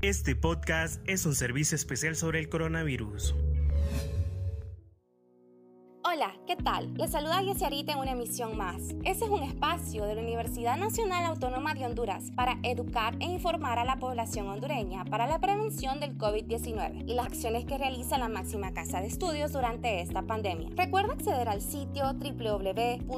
Este podcast es un servicio especial sobre el coronavirus. Hola, ¿qué tal? Les saluda Yesiarita en una emisión más. Este es un espacio de la Universidad Nacional Autónoma de Honduras para educar e informar a la población hondureña para la prevención del COVID-19 y las acciones que realiza la máxima casa de estudios durante esta pandemia. Recuerda acceder al sitio www.una.edu.hn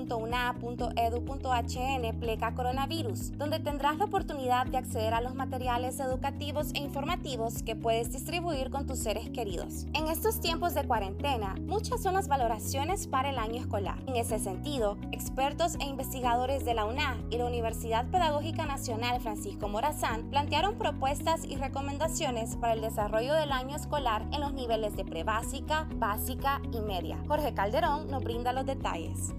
pleca coronavirus, donde tendrás la oportunidad de acceder a los materiales educativos e informativos que puedes distribuir con tus seres queridos. En estos tiempos de cuarentena, muchas son las valoraciones para el año escolar. En ese sentido, expertos e investigadores de la UNA y la Universidad Pedagógica Nacional Francisco Morazán plantearon propuestas y recomendaciones para el desarrollo del año escolar en los niveles de prebásica, básica y media. Jorge Calderón nos brinda los detalles.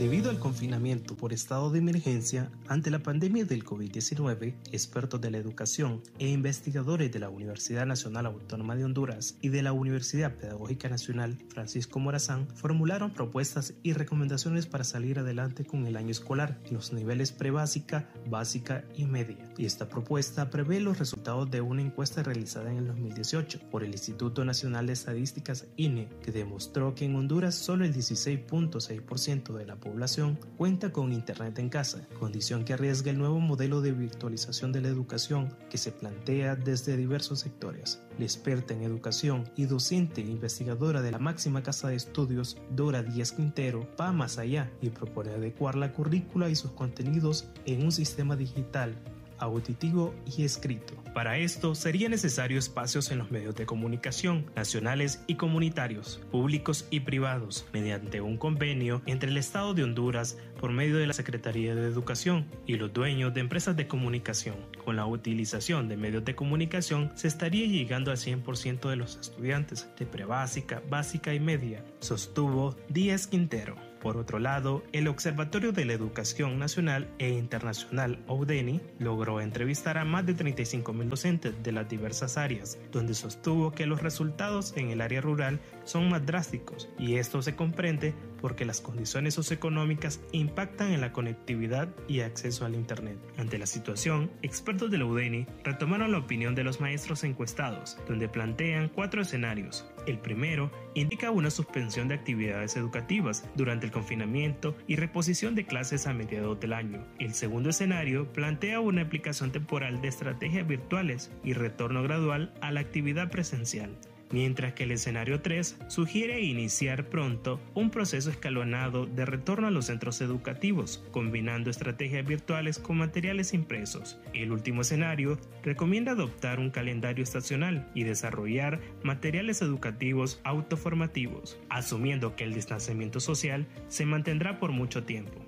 Debido al confinamiento por estado de emergencia ante la pandemia del COVID-19, expertos de la educación e investigadores de la Universidad Nacional Autónoma de Honduras y de la Universidad Pedagógica Nacional Francisco Morazán formularon propuestas y recomendaciones para salir adelante con el año escolar en los niveles prebásica, básica y media. Y esta propuesta prevé los resultados de una encuesta realizada en el 2018 por el Instituto Nacional de Estadísticas INE, que demostró que en Honduras solo el 16.6% de la población población cuenta con Internet en casa, condición que arriesga el nuevo modelo de virtualización de la educación que se plantea desde diversos sectores. La experta en educación y docente e investigadora de la máxima casa de estudios, Dora Díaz Quintero, va más allá y propone adecuar la currícula y sus contenidos en un sistema digital auditivo y escrito. Para esto sería necesario espacios en los medios de comunicación nacionales y comunitarios, públicos y privados, mediante un convenio entre el Estado de Honduras por medio de la Secretaría de Educación y los dueños de empresas de comunicación. Con la utilización de medios de comunicación se estaría llegando al 100% de los estudiantes de prebásica, básica y media, sostuvo Díaz Quintero. Por otro lado, el Observatorio de la Educación Nacional e Internacional OUDENI logró entrevistar a más de 35.000 docentes de las diversas áreas, donde sostuvo que los resultados en el área rural son más drásticos y esto se comprende porque las condiciones socioeconómicas impactan en la conectividad y acceso al Internet. Ante la situación, expertos de la UDENI retomaron la opinión de los maestros encuestados, donde plantean cuatro escenarios. El primero indica una suspensión de actividades educativas durante el confinamiento y reposición de clases a mediados del año. El segundo escenario plantea una aplicación temporal de estrategias virtuales y retorno gradual a la actividad presencial mientras que el escenario 3 sugiere iniciar pronto un proceso escalonado de retorno a los centros educativos, combinando estrategias virtuales con materiales impresos. El último escenario recomienda adoptar un calendario estacional y desarrollar materiales educativos autoformativos, asumiendo que el distanciamiento social se mantendrá por mucho tiempo.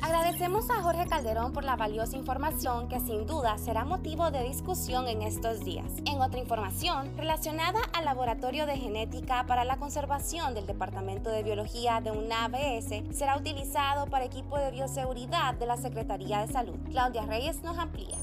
Agradecemos a Jorge Calderón por la valiosa información que sin duda será motivo de discusión en estos días. En otra información relacionada al Laboratorio de Genética para la Conservación del Departamento de Biología de UNABS, será utilizado para equipo de bioseguridad de la Secretaría de Salud. Claudia Reyes nos amplía.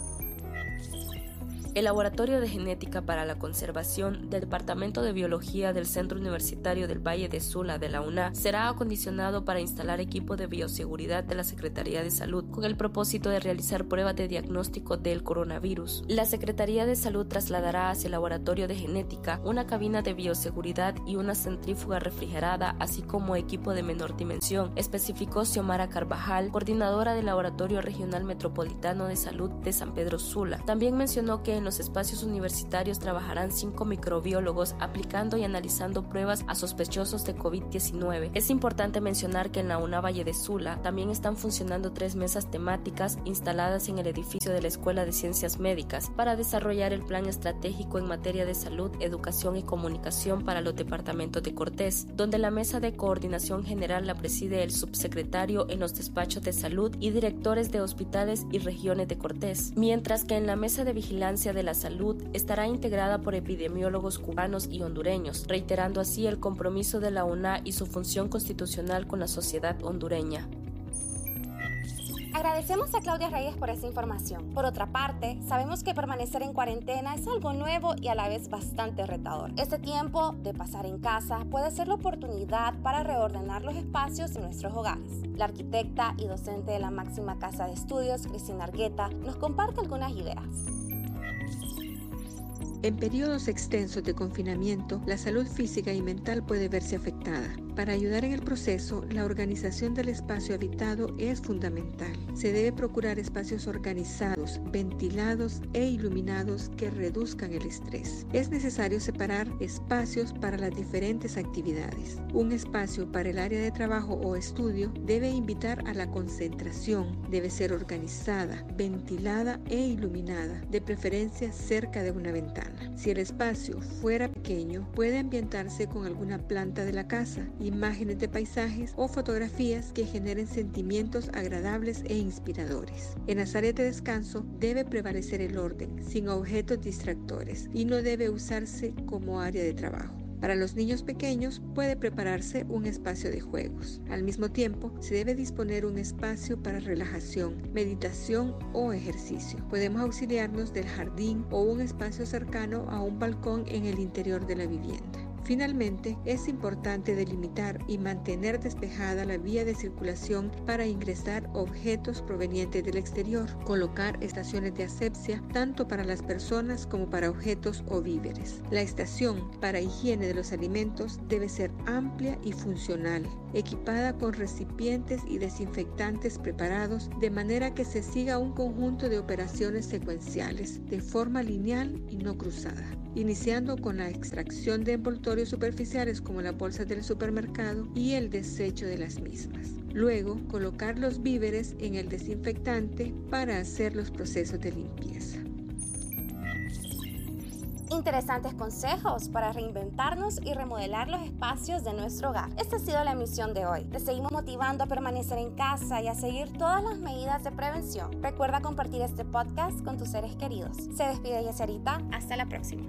El Laboratorio de Genética para la Conservación del Departamento de Biología del Centro Universitario del Valle de Sula de la UNA será acondicionado para instalar equipo de bioseguridad de la Secretaría de Salud con el propósito de realizar pruebas de diagnóstico del coronavirus. La Secretaría de Salud trasladará hacia el Laboratorio de Genética una cabina de bioseguridad y una centrífuga refrigerada, así como equipo de menor dimensión, especificó Xiomara Carvajal, coordinadora del Laboratorio Regional Metropolitano de Salud de San Pedro Sula. También mencionó que en los espacios universitarios trabajarán cinco microbiólogos aplicando y analizando pruebas a sospechosos de COVID-19. Es importante mencionar que en la UNA Valle de Sula también están funcionando tres mesas temáticas instaladas en el edificio de la Escuela de Ciencias Médicas para desarrollar el plan estratégico en materia de salud, educación y comunicación para los departamentos de Cortés, donde la mesa de coordinación general la preside el subsecretario en los despachos de salud y directores de hospitales y regiones de Cortés, mientras que en la mesa de vigilancia de la Salud estará integrada por epidemiólogos cubanos y hondureños, reiterando así el compromiso de la UNA y su función constitucional con la sociedad hondureña. Agradecemos a Claudia Reyes por esa información. Por otra parte, sabemos que permanecer en cuarentena es algo nuevo y a la vez bastante retador. Este tiempo de pasar en casa puede ser la oportunidad para reordenar los espacios en nuestros hogares. La arquitecta y docente de la máxima casa de estudios, Cristina Argueta, nos comparte algunas ideas. En periodos extensos de confinamiento, la salud física y mental puede verse afectada. Para ayudar en el proceso, la organización del espacio habitado es fundamental. Se debe procurar espacios organizados, ventilados e iluminados que reduzcan el estrés. Es necesario separar espacios para las diferentes actividades. Un espacio para el área de trabajo o estudio debe invitar a la concentración, debe ser organizada, ventilada e iluminada, de preferencia cerca de una ventana. Si el espacio fuera pequeño, puede ambientarse con alguna planta de la casa imágenes de paisajes o fotografías que generen sentimientos agradables e inspiradores. En las áreas de descanso debe prevalecer el orden, sin objetos distractores, y no debe usarse como área de trabajo. Para los niños pequeños puede prepararse un espacio de juegos. Al mismo tiempo, se debe disponer un espacio para relajación, meditación o ejercicio. Podemos auxiliarnos del jardín o un espacio cercano a un balcón en el interior de la vivienda. Finalmente, es importante delimitar y mantener despejada la vía de circulación para ingresar objetos provenientes del exterior, colocar estaciones de asepsia tanto para las personas como para objetos o víveres. La estación para higiene de los alimentos debe ser amplia y funcional, equipada con recipientes y desinfectantes preparados de manera que se siga un conjunto de operaciones secuenciales de forma lineal y no cruzada iniciando con la extracción de envoltorios superficiales como las bolsas del supermercado y el desecho de las mismas. Luego, colocar los víveres en el desinfectante para hacer los procesos de limpieza. Interesantes consejos para reinventarnos y remodelar los espacios de nuestro hogar. Esta ha sido la emisión de hoy. Te seguimos motivando a permanecer en casa y a seguir todas las medidas de prevención. Recuerda compartir este podcast con tus seres queridos. Se despide Yeserita. Hasta la próxima.